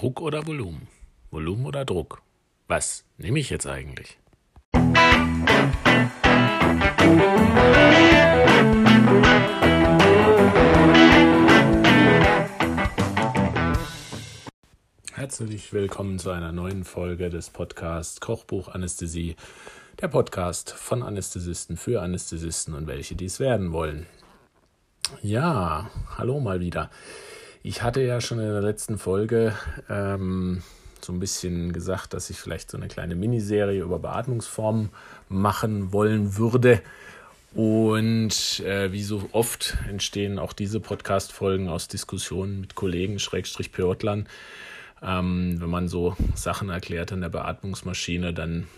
Druck oder Volumen? Volumen oder Druck? Was nehme ich jetzt eigentlich? Herzlich willkommen zu einer neuen Folge des Podcasts Kochbuch Anästhesie, der Podcast von Anästhesisten für Anästhesisten und welche dies werden wollen. Ja, hallo mal wieder. Ich hatte ja schon in der letzten Folge ähm, so ein bisschen gesagt, dass ich vielleicht so eine kleine Miniserie über Beatmungsformen machen wollen würde. Und äh, wie so oft entstehen auch diese Podcast-Folgen aus Diskussionen mit Kollegen, Schrägstrich Pörtlern. Ähm, wenn man so Sachen erklärt an der Beatmungsmaschine, dann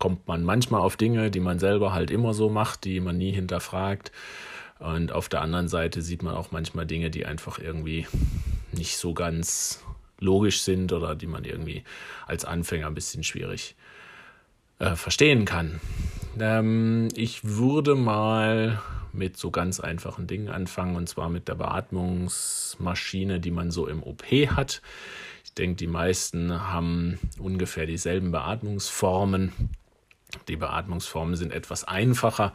kommt man manchmal auf Dinge, die man selber halt immer so macht, die man nie hinterfragt. Und auf der anderen Seite sieht man auch manchmal Dinge, die einfach irgendwie nicht so ganz logisch sind oder die man irgendwie als Anfänger ein bisschen schwierig äh, verstehen kann. Ähm, ich würde mal mit so ganz einfachen Dingen anfangen und zwar mit der Beatmungsmaschine, die man so im OP hat. Ich denke, die meisten haben ungefähr dieselben Beatmungsformen. Die Beatmungsformen sind etwas einfacher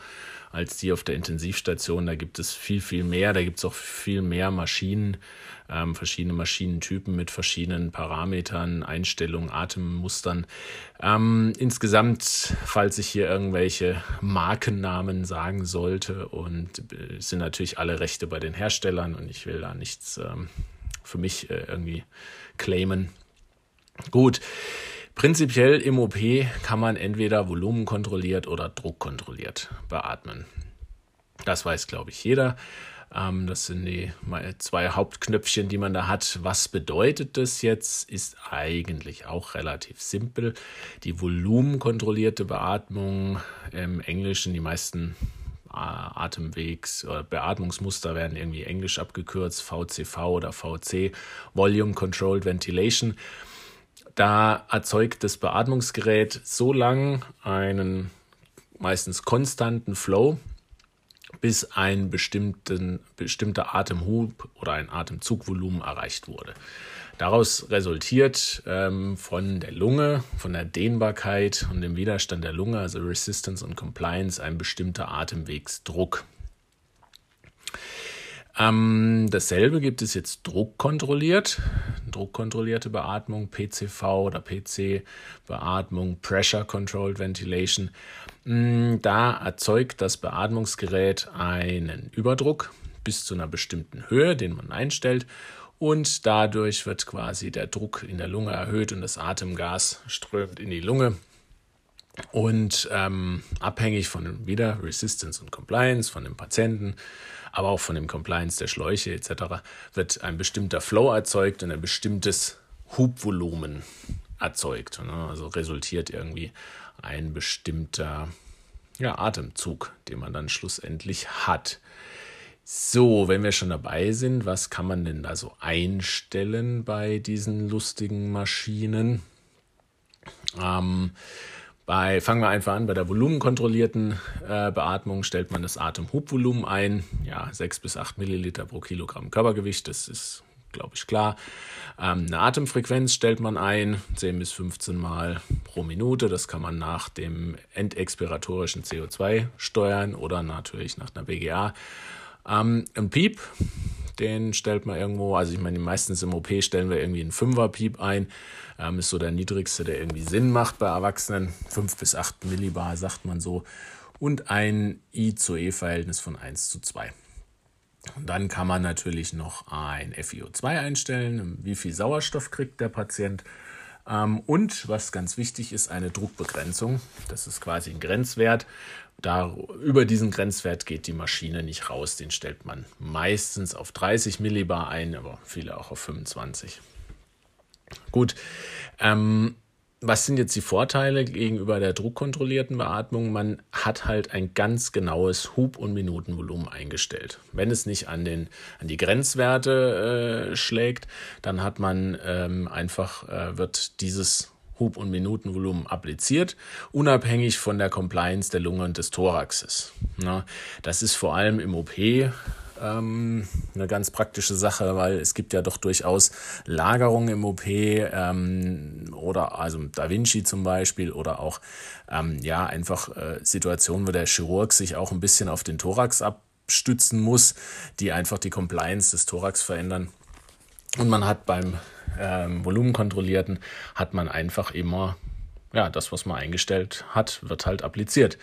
als die auf der Intensivstation. Da gibt es viel, viel mehr. Da gibt es auch viel mehr Maschinen, ähm, verschiedene Maschinentypen mit verschiedenen Parametern, Einstellungen, Atemmustern. Ähm, insgesamt, falls ich hier irgendwelche Markennamen sagen sollte, und äh, sind natürlich alle Rechte bei den Herstellern und ich will da nichts ähm, für mich äh, irgendwie claimen. Gut. Prinzipiell im OP kann man entweder volumenkontrolliert oder druckkontrolliert beatmen. Das weiß, glaube ich, jeder. Ähm, das sind die zwei Hauptknöpfchen, die man da hat. Was bedeutet das jetzt? Ist eigentlich auch relativ simpel. Die volumenkontrollierte Beatmung im Englischen, die meisten äh, Atemwegs- oder Beatmungsmuster werden irgendwie englisch abgekürzt, VCV oder VC, Volume Controlled Ventilation. Da erzeugt das Beatmungsgerät so lang einen meistens konstanten Flow, bis ein bestimmten, bestimmter Atemhub oder ein Atemzugvolumen erreicht wurde. Daraus resultiert ähm, von der Lunge, von der Dehnbarkeit und dem Widerstand der Lunge, also Resistance und Compliance, ein bestimmter Atemwegsdruck. Ähm, dasselbe gibt es jetzt druckkontrolliert, druckkontrollierte Beatmung, PCV oder PC-Beatmung, Pressure Controlled Ventilation. Mm, da erzeugt das Beatmungsgerät einen Überdruck bis zu einer bestimmten Höhe, den man einstellt. Und dadurch wird quasi der Druck in der Lunge erhöht und das Atemgas strömt in die Lunge. Und ähm, abhängig von wieder Resistance und Compliance von dem Patienten aber auch von dem Compliance der Schläuche etc. wird ein bestimmter Flow erzeugt und ein bestimmtes Hubvolumen erzeugt. Ne? Also resultiert irgendwie ein bestimmter ja, Atemzug, den man dann schlussendlich hat. So, wenn wir schon dabei sind, was kann man denn da so einstellen bei diesen lustigen Maschinen? Ähm, bei, fangen wir einfach an, bei der volumenkontrollierten äh, Beatmung stellt man das Atemhubvolumen ein, ja, 6 bis 8 Milliliter pro Kilogramm Körpergewicht, das ist, glaube ich, klar. Ähm, eine Atemfrequenz stellt man ein, 10 bis 15 Mal pro Minute, das kann man nach dem endexpiratorischen CO2 steuern oder natürlich nach einer BGA. Ähm, ein Piep, den stellt man irgendwo, also ich meine, meistens im OP stellen wir irgendwie einen Fünfer-Piep ein. Ähm, ist so der niedrigste, der irgendwie Sinn macht bei Erwachsenen. 5 bis 8 Millibar sagt man so. Und ein I zu E-Verhältnis von 1 zu 2. Und dann kann man natürlich noch ein FiO2 einstellen, wie viel Sauerstoff kriegt der Patient. Ähm, und was ganz wichtig ist, eine Druckbegrenzung. Das ist quasi ein Grenzwert. Da, über diesen Grenzwert geht die Maschine nicht raus. Den stellt man meistens auf 30 Millibar ein, aber viele auch auf 25. Gut. Ähm, was sind jetzt die Vorteile gegenüber der druckkontrollierten Beatmung? Man hat halt ein ganz genaues Hub- und Minutenvolumen eingestellt. Wenn es nicht an, den, an die Grenzwerte äh, schlägt, dann hat man ähm, einfach, äh, wird dieses Hub- und Minutenvolumen appliziert, unabhängig von der Compliance der Lunge und des Thoraxes. Na, das ist vor allem im OP ähm, eine ganz praktische Sache, weil es gibt ja doch durchaus Lagerungen im OP ähm, oder also Da Vinci zum Beispiel oder auch ähm, ja einfach äh, Situationen, wo der Chirurg sich auch ein bisschen auf den Thorax abstützen muss, die einfach die Compliance des Thorax verändern. Und man hat beim ähm, Volumenkontrollierten hat man einfach immer ja, das, was man eingestellt hat, wird halt appliziert.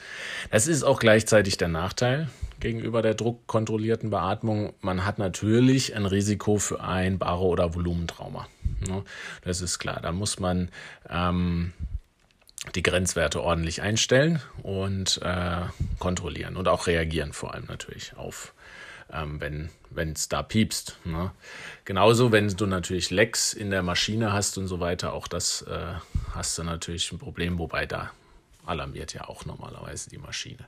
Das ist auch gleichzeitig der Nachteil gegenüber der druckkontrollierten Beatmung. Man hat natürlich ein Risiko für ein Baro- oder Volumentrauma. Ne? Das ist klar. Da muss man ähm, die Grenzwerte ordentlich einstellen und äh, kontrollieren und auch reagieren vor allem natürlich auf ähm, wenn es da piepst. Ne? Genauso, wenn du natürlich Lecks in der Maschine hast und so weiter, auch das äh, hast du natürlich ein Problem, wobei da alarmiert ja auch normalerweise die Maschine.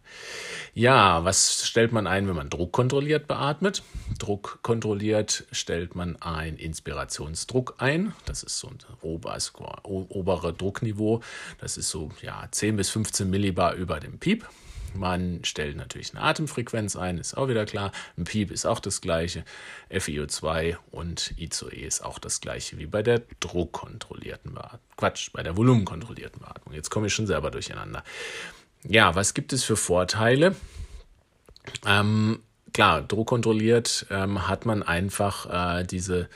Ja, was stellt man ein, wenn man druckkontrolliert beatmet? Druckkontrolliert stellt man ein Inspirationsdruck ein. Das ist so ein oberes, obere Druckniveau. Das ist so ja, 10 bis 15 Millibar über dem Piep. Man stellt natürlich eine Atemfrequenz ein, ist auch wieder klar. Ein Piep ist auch das gleiche. FiO2 und I2E ist auch das gleiche wie bei der druckkontrollierten Beatmung. Quatsch, bei der volumenkontrollierten Beatmung. Jetzt komme ich schon selber durcheinander. Ja, was gibt es für Vorteile? Ähm, klar, druckkontrolliert ähm, hat man einfach äh, diese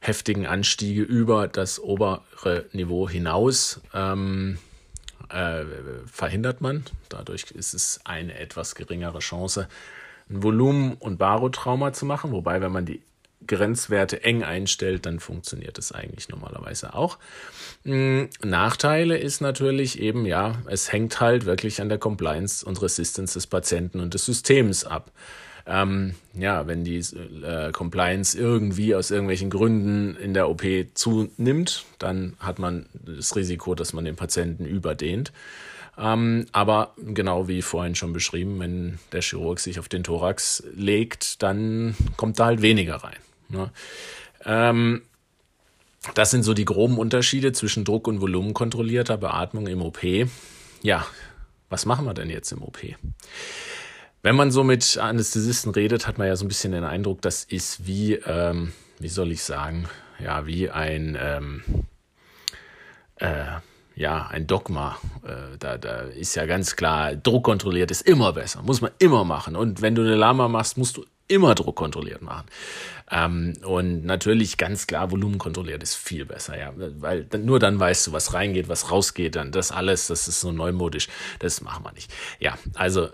heftigen Anstiege über das obere Niveau hinaus. Ähm, äh, verhindert man. Dadurch ist es eine etwas geringere Chance, ein Volumen- und Barotrauma zu machen. Wobei, wenn man die Grenzwerte eng einstellt, dann funktioniert es eigentlich normalerweise auch. Hm, Nachteile ist natürlich eben, ja, es hängt halt wirklich an der Compliance und Resistance des Patienten und des Systems ab. Ähm, ja, wenn die äh, Compliance irgendwie aus irgendwelchen Gründen in der OP zunimmt, dann hat man das Risiko, dass man den Patienten überdehnt. Ähm, aber genau wie vorhin schon beschrieben, wenn der Chirurg sich auf den Thorax legt, dann kommt da halt weniger rein. Ne? Ähm, das sind so die groben Unterschiede zwischen Druck- und Volumenkontrollierter Beatmung im OP. Ja, was machen wir denn jetzt im OP? Wenn man so mit Anästhesisten redet, hat man ja so ein bisschen den Eindruck, das ist wie, ähm, wie soll ich sagen, ja, wie ein, ähm, äh, ja, ein Dogma. Äh, da, da ist ja ganz klar, druckkontrolliert ist immer besser, muss man immer machen. Und wenn du eine Lama machst, musst du immer druckkontrolliert machen. Ähm, und natürlich ganz klar, volumenkontrolliert ist viel besser, ja. Weil nur dann weißt du, was reingeht, was rausgeht, dann das alles, das ist so neumodisch. Das machen wir nicht. Ja, also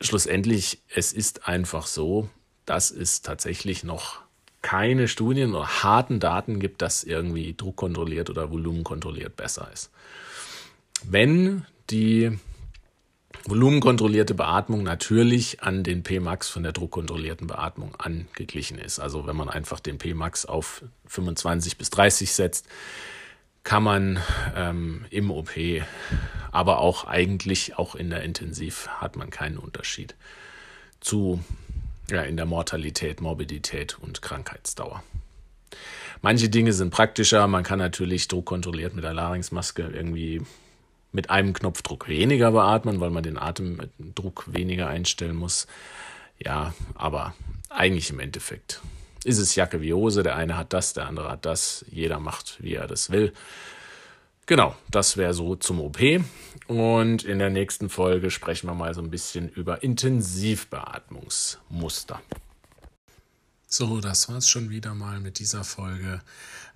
schlussendlich, es ist einfach so, dass es tatsächlich noch keine Studien oder harten Daten gibt, dass irgendwie druckkontrolliert oder volumenkontrolliert besser ist. Wenn die volumenkontrollierte Beatmung natürlich an den Pmax von der druckkontrollierten Beatmung angeglichen ist. Also wenn man einfach den Pmax auf 25 bis 30 setzt, kann man ähm, im OP, aber auch eigentlich auch in der Intensiv hat man keinen Unterschied zu ja, in der Mortalität, Morbidität und Krankheitsdauer. Manche Dinge sind praktischer. Man kann natürlich druckkontrolliert mit der Larynxmaske irgendwie mit einem Knopfdruck weniger beatmen, weil man den Atemdruck weniger einstellen muss. Ja, aber eigentlich im Endeffekt ist es Jacke wie Hose. Der eine hat das, der andere hat das. Jeder macht, wie er das will. Genau, das wäre so zum OP. Und in der nächsten Folge sprechen wir mal so ein bisschen über Intensivbeatmungsmuster. So, das war's schon wieder mal mit dieser Folge.